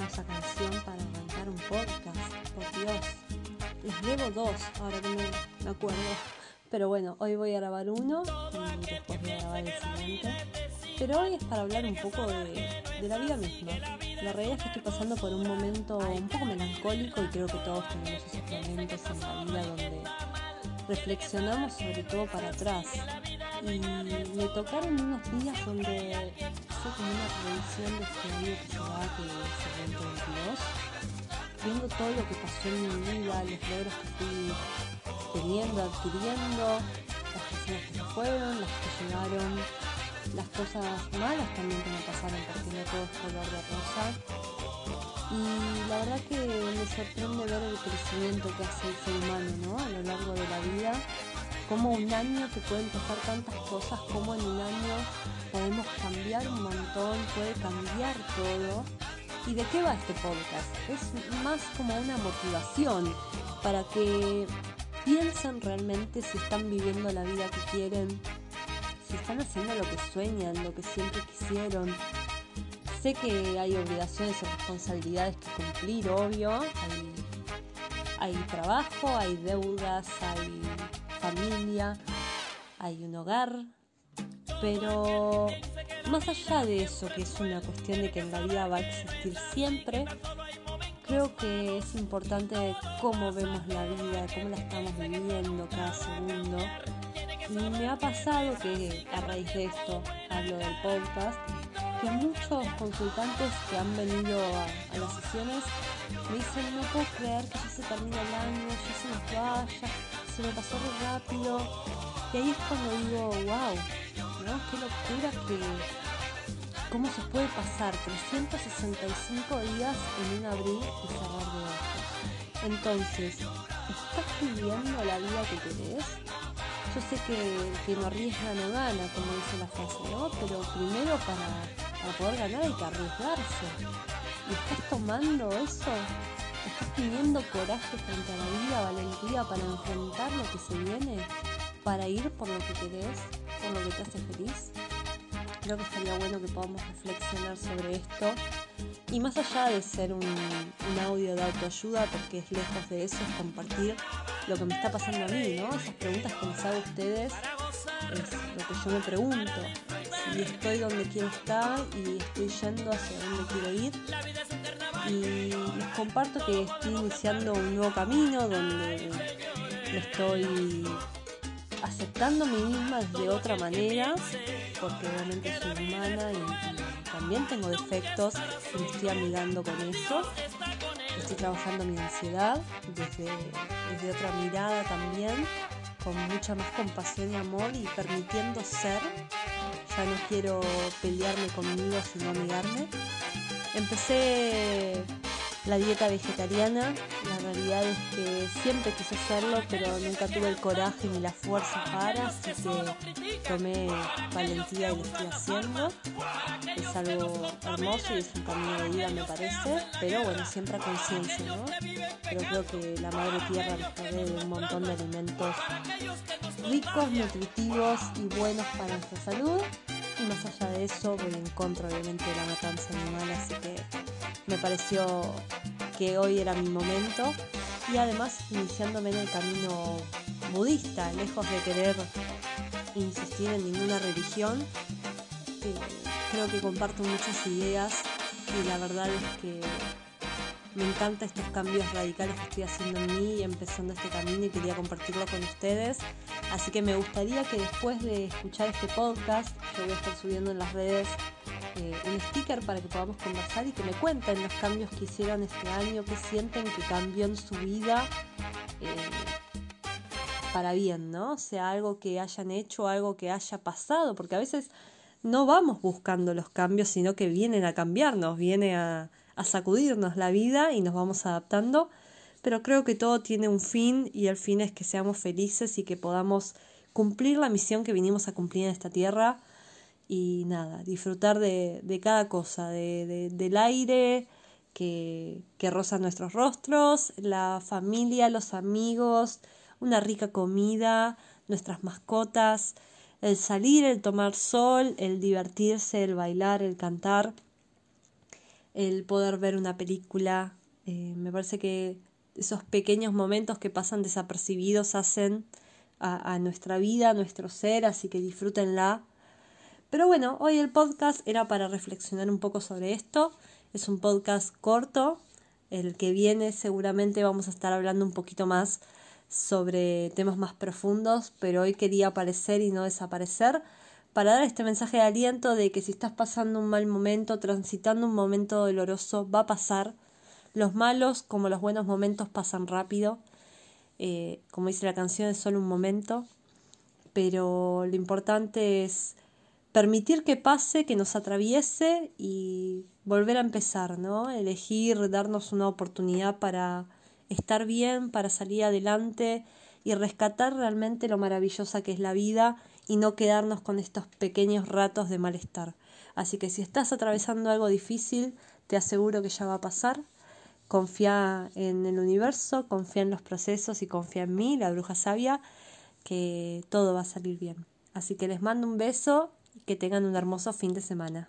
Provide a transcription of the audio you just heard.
hermosa canción para arrancar un podcast, por Dios. Les debo dos, ahora que me, acuerdo. Pero bueno, hoy voy a grabar uno y después voy a grabar el siguiente. Pero hoy es para hablar un poco de, de la vida misma. La realidad es que estoy pasando por un momento un poco melancólico y creo que todos tenemos esos momentos en la vida donde reflexionamos sobre todo para atrás. Y me tocaron unos días donde hice como una revisión de este año que llevaba, que es el 2022, viendo todo lo que pasó en mi vida, los logros que fui teniendo, adquiriendo, las personas que se fueron, las que llegaron, las cosas malas también que me pasaron, porque no todo es color de rosa. Y la verdad que me sorprende ver el crecimiento que hace el ser humano ¿no? a lo largo de la vida como un año que pueden pasar tantas cosas, como en un año podemos cambiar un montón, puede cambiar todo. ¿Y de qué va este podcast? Es más como una motivación para que piensen realmente si están viviendo la vida que quieren, si están haciendo lo que sueñan, lo que siempre quisieron. Sé que hay obligaciones y responsabilidades que cumplir, obvio. Hay trabajo, hay deudas, hay familia, hay un hogar, pero más allá de eso, que es una cuestión de que en la vida va a existir siempre, creo que es importante cómo vemos la vida, cómo la estamos viviendo cada segundo. Y me ha pasado que a raíz de esto hablo del podcast, que muchos consultantes que han venido a, las sesiones me dicen no puedo creer que ya se termina el año, ya se nos vaya, se me pasó muy rápido. Y ahí es cuando digo, wow, ¿no? Qué locura que cómo se puede pasar 365 días en un abrir y cerrar de ojos. Entonces, ¿estás viviendo la vida que querés? Yo sé que, que no arriesga no gana, como dice la frase, ¿no? Pero primero para para poder ganar hay que arriesgarse. ¿Y estás tomando eso? ¿Estás teniendo coraje frente a la vida, valentía para enfrentar lo que se viene? ¿Para ir por lo que querés, por lo que te hace feliz? Creo que estaría bueno que podamos reflexionar sobre esto. Y más allá de ser un, audio de autoayuda, porque es lejos de eso, es compartir lo que me está pasando a mí, ¿no? Esas preguntas que les hago ustedes es lo que yo me pregunto y estoy donde quiero estar y estoy yendo hacia donde quiero ir. Y comparto que estoy iniciando un nuevo camino donde estoy aceptando a mí misma de otra manera, porque obviamente soy humana y, también tengo defectos y me estoy amigando con eso. Estoy trabajando mi ansiedad desde, desde otra mirada también, con mucha más compasión y amor y permitiendo ser ya no quiero pelearme conmigo, sino amigarme. Empecé la dieta vegetariana, la realidad es que siempre quise hacerlo, pero nunca tuve el coraje ni la fuerza para, así que tomé valentía y lo estoy haciendo. Es algo hermoso y es un camino de vida, me parece, pero bueno, siempre a conciencia, ¿no? Pero creo que la madre tierra nos provee un montón de alimentos ricos, nutritivos y buenos para nuestra salud. Y más allá de eso, voy en contra obviamente de la matanza animal, así que me pareció que hoy era mi momento. Y además iniciándome en el camino budista, lejos de querer insistir en ninguna religión. Eh, creo que comparto muchas ideas y la verdad es que me encantan estos cambios radicales que estoy haciendo en mí y empezando este camino y quería compartirlo con ustedes. Así que me gustaría que después de escuchar este podcast, yo voy a estar subiendo en las redes eh, un sticker para que podamos conversar y que me cuenten los cambios que hicieron este año, que sienten que cambió en su vida eh, para bien, ¿no? O sea, algo que hayan hecho, algo que haya pasado, porque a veces no vamos buscando los cambios, sino que vienen a cambiarnos, viene a, a sacudirnos la vida y nos vamos adaptando, pero creo que todo tiene un fin y el fin es que seamos felices y que podamos cumplir la misión que vinimos a cumplir en esta tierra y nada, disfrutar de, de cada cosa, de, del aire que, que nuestros rostros, la familia, los amigos, una rica comida, nuestras mascotas, el salir, el tomar sol, el divertirse, el bailar, el cantar el poder ver una película. Eh, me parece que esos pequeños momentos que pasan desapercibidos hacen a, nuestra vida, a nuestro ser, así que disfrútenla. Pero bueno, hoy el podcast era para reflexionar un poco sobre esto. Es un podcast corto. El que viene seguramente vamos a estar hablando un poquito más sobre temas más profundos, pero hoy quería aparecer y no desaparecer para dar este mensaje de aliento de que si estás pasando un mal momento, transitando un momento doloroso, va a pasar. Los malos como los buenos momentos pasan rápido. Eh, como dice la canción, es solo un momento. Pero lo importante es permitir que pase, que nos atraviese y volver a empezar, ¿no? Elegir, darnos una oportunidad para estar bien, para salir adelante y rescatar realmente lo maravillosa que es la vida y no quedarnos con estos pequeños ratos de malestar. Así que si estás atravesando algo difícil, te aseguro que ya va a pasar. Confía en el universo, confía en los procesos y confía en mí, la bruja sabia, que todo va a salir bien. Así que les mando un beso y que tengan un hermoso fin de semana.